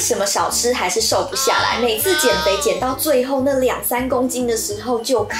什么少吃还是瘦不下来？每次减肥减到最后那两三公斤的时候就卡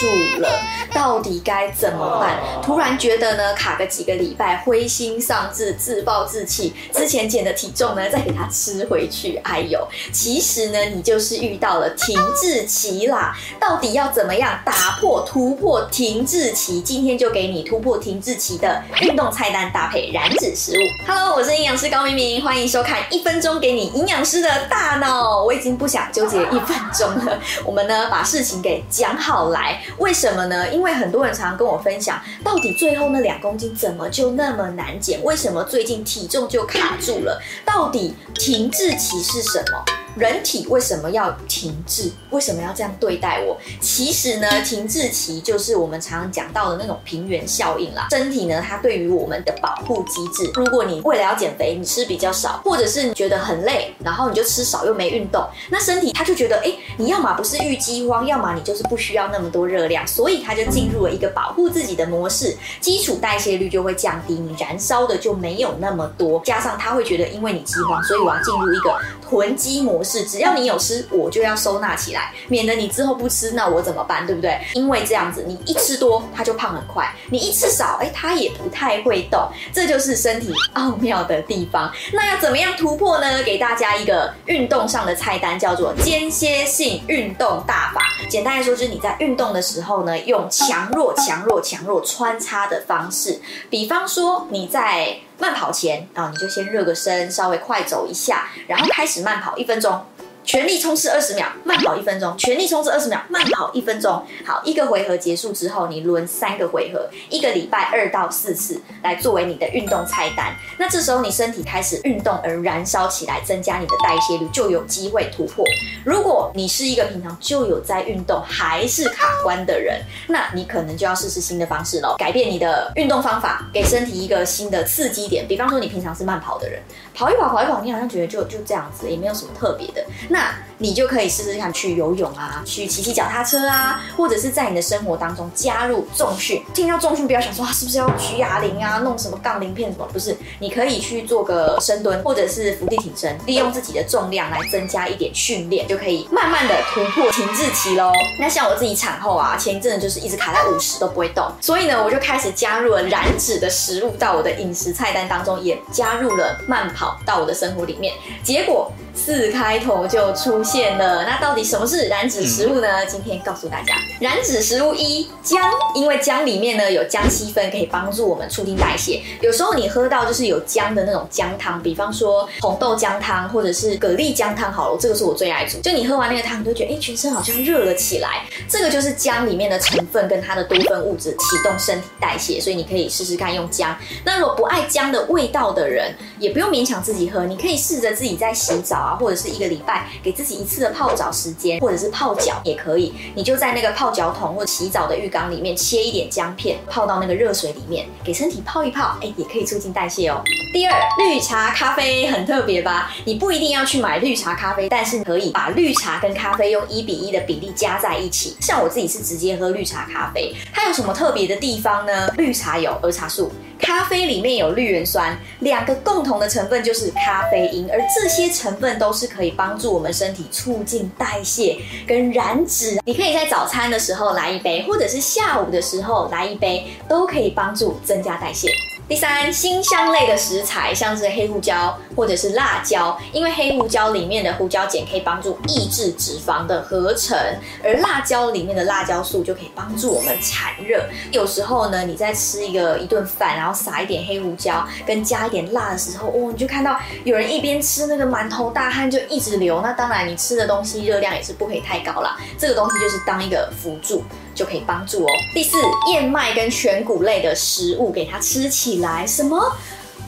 住了，到底该怎么办？突然觉得呢，卡个几个礼拜，灰心丧志，自暴自弃。之前减的体重呢，再给它吃回去。哎呦，其实呢，你就是遇到了停滞期啦。到底要怎么样打破、突破停滞期？今天就给你突破停滞期的运动菜单搭配燃脂食物。Hello，我是营养师高明明，欢迎收看一分钟给你营养师的大脑。我已经不想纠结一分钟了，我们呢把事情给讲好来。为什么呢？因为很多人常常跟我分享，到底最后那两公斤怎么就那么难减？为什么最近体重就卡住了？到底停滞期是什么？人体为什么要停滞？为什么要这样对待我？其实呢，停滞期就是我们常常讲到的那种平原效应啦。身体呢，它对于我们的保护机制。如果你为了要减肥，你吃比较少，或者是你觉得很累，然后你就吃少又没运动，那身体它就觉得，哎，你要么不是遇饥荒，要么你就是不需要那么多热量，所以它就进入了一个保护自己的模式，基础代谢率就会降低，你燃烧的就没有那么多。加上它会觉得，因为你饥荒，所以我要进入一个囤积模式。只要你有吃，我就要收纳起来，免得你之后不吃，那我怎么办？对不对？因为这样子，你一吃多，它就胖很快；你一吃少，哎，它也不太会动。这就是身体奥妙的地方。那要怎么样突破呢？给大家一个运动上的菜单，叫做间歇性运动大法。简单来说，就是你在运动的时候呢，用强弱、强弱、强弱穿插的方式。比方说，你在慢跑前啊，你就先热个身，稍微快走一下，然后开始慢跑一分钟。全力冲刺二十秒，慢跑一分钟；全力冲刺二十秒，慢跑一分钟。好，一个回合结束之后，你轮三个回合，一个礼拜二到四次，来作为你的运动菜单。那这时候你身体开始运动而燃烧起来，增加你的代谢率，就有机会突破。如果你是一个平常就有在运动还是卡关的人，那你可能就要试试新的方式喽，改变你的运动方法，给身体一个新的刺激点。比方说，你平常是慢跑的人，跑一跑，跑一跑，你好像觉得就就这样子，也没有什么特别的。那 una 你就可以试试看去游泳啊，去骑骑脚踏车啊，或者是在你的生活当中加入重训。听到重训，不要想说啊，是不是要举哑铃啊，弄什么杠铃片什么？不是，你可以去做个深蹲，或者是伏地挺身，利用自己的重量来增加一点训练，就可以慢慢的突破停滞期喽。那像我自己产后啊，前一阵子就是一直卡在五十都不会动，所以呢，我就开始加入了燃脂的食物到我的饮食菜单当中，也加入了慢跑到我的生活里面，结果。四开头就出现现了，那到底什么是燃脂食物呢？今天告诉大家，燃脂食物一姜，因为姜里面呢有姜烯酚，可以帮助我们促进代谢。有时候你喝到就是有姜的那种姜汤，比方说红豆姜汤或者是蛤蜊姜汤，好了，这个是我最爱煮。就你喝完那个汤，你都觉得哎，全身好像热了起来。这个就是姜里面的成分跟它的多酚物质启动身体代谢，所以你可以试试看用姜。那如果不爱姜的味道的人，也不用勉强自己喝，你可以试着自己在洗澡。啊，或者是一个礼拜给自己一次的泡澡时间，或者是泡脚也可以。你就在那个泡脚桶或者洗澡的浴缸里面切一点姜片，泡到那个热水里面，给身体泡一泡，哎，也可以促进代谢哦。第二，绿茶咖啡很特别吧？你不一定要去买绿茶咖啡，但是可以把绿茶跟咖啡用一比一的比例加在一起。像我自己是直接喝绿茶咖啡，它有什么特别的地方呢？绿茶有儿茶素。咖啡里面有绿原酸，两个共同的成分就是咖啡因，而这些成分都是可以帮助我们身体促进代谢跟燃脂。你可以在早餐的时候来一杯，或者是下午的时候来一杯，都可以帮助增加代谢。第三，辛香类的食材，像是黑胡椒或者是辣椒，因为黑胡椒里面的胡椒碱可以帮助抑制脂肪的合成，而辣椒里面的辣椒素就可以帮助我们产热。有时候呢，你在吃一个一顿饭，然后撒一点黑胡椒跟加一点辣的时候，哦，你就看到有人一边吃那个满头大汗就一直流。那当然，你吃的东西热量也是不可以太高啦。这个东西就是当一个辅助。就可以帮助哦。第四，燕麦跟全谷类的食物给它吃起来。什么？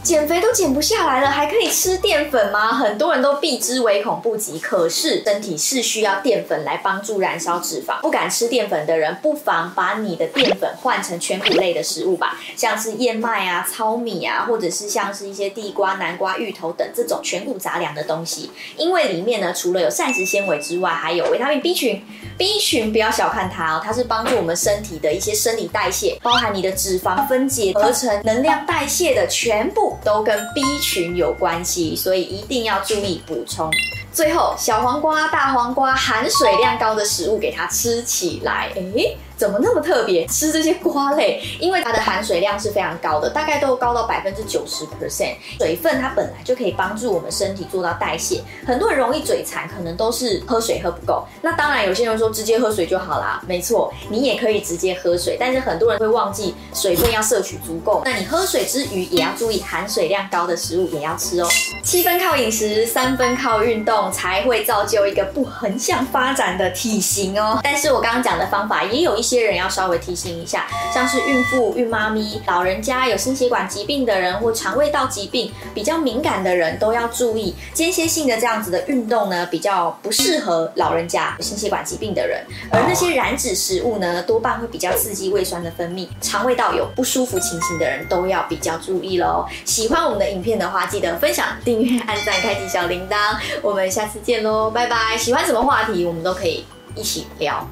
减肥都减不下来了，还可以吃淀粉吗？很多人都避之唯恐不及。可是身体是需要淀粉来帮助燃烧脂肪。不敢吃淀粉的人，不妨把你的淀粉换成全谷类的食物吧，像是燕麦啊、糙米啊，或者是像是一些地瓜、南瓜、芋头等这种全谷杂粮的东西。因为里面呢，除了有膳食纤维之外，还有维他命 B 群。B 群不要小看它哦，它是帮助我们身体的一些生理代谢，包含你的脂肪分解、合成、能量代谢的全部。都跟 B 群有关系，所以一定要注意补充。最后，小黄瓜、大黄瓜含水量高的食物，给它吃起来。诶怎么那么特别？吃这些瓜类，因为它的含水量是非常高的，大概都高到百分之九十 percent。水分它本来就可以帮助我们身体做到代谢。很多人容易嘴馋，可能都是喝水喝不够。那当然，有些人说直接喝水就好啦。没错，你也可以直接喝水，但是很多人会忘记水分要摄取足够。那你喝水之余，也要注意含水量高的食物也要吃哦。七分靠饮食，三分靠运动，才会造就一个不横向发展的体型哦。但是我刚刚讲的方法也有一些。人要稍微提醒一下，像是孕妇、孕妈咪、老人家、有心血管疾病的人或肠胃道疾病比较敏感的人都要注意，间歇性的这样子的运动呢，比较不适合老人家、有心血管疾病的人。而那些燃脂食物呢，多半会比较刺激胃酸的分泌，肠胃道有不舒服情形的人都要比较注意喽。喜欢我们的影片的话，记得分享、订阅、按赞、开启小铃铛。我们下次见喽，拜拜！喜欢什么话题，我们都可以一起聊。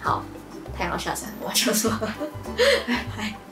好。太阳下山，我就说 拜拜。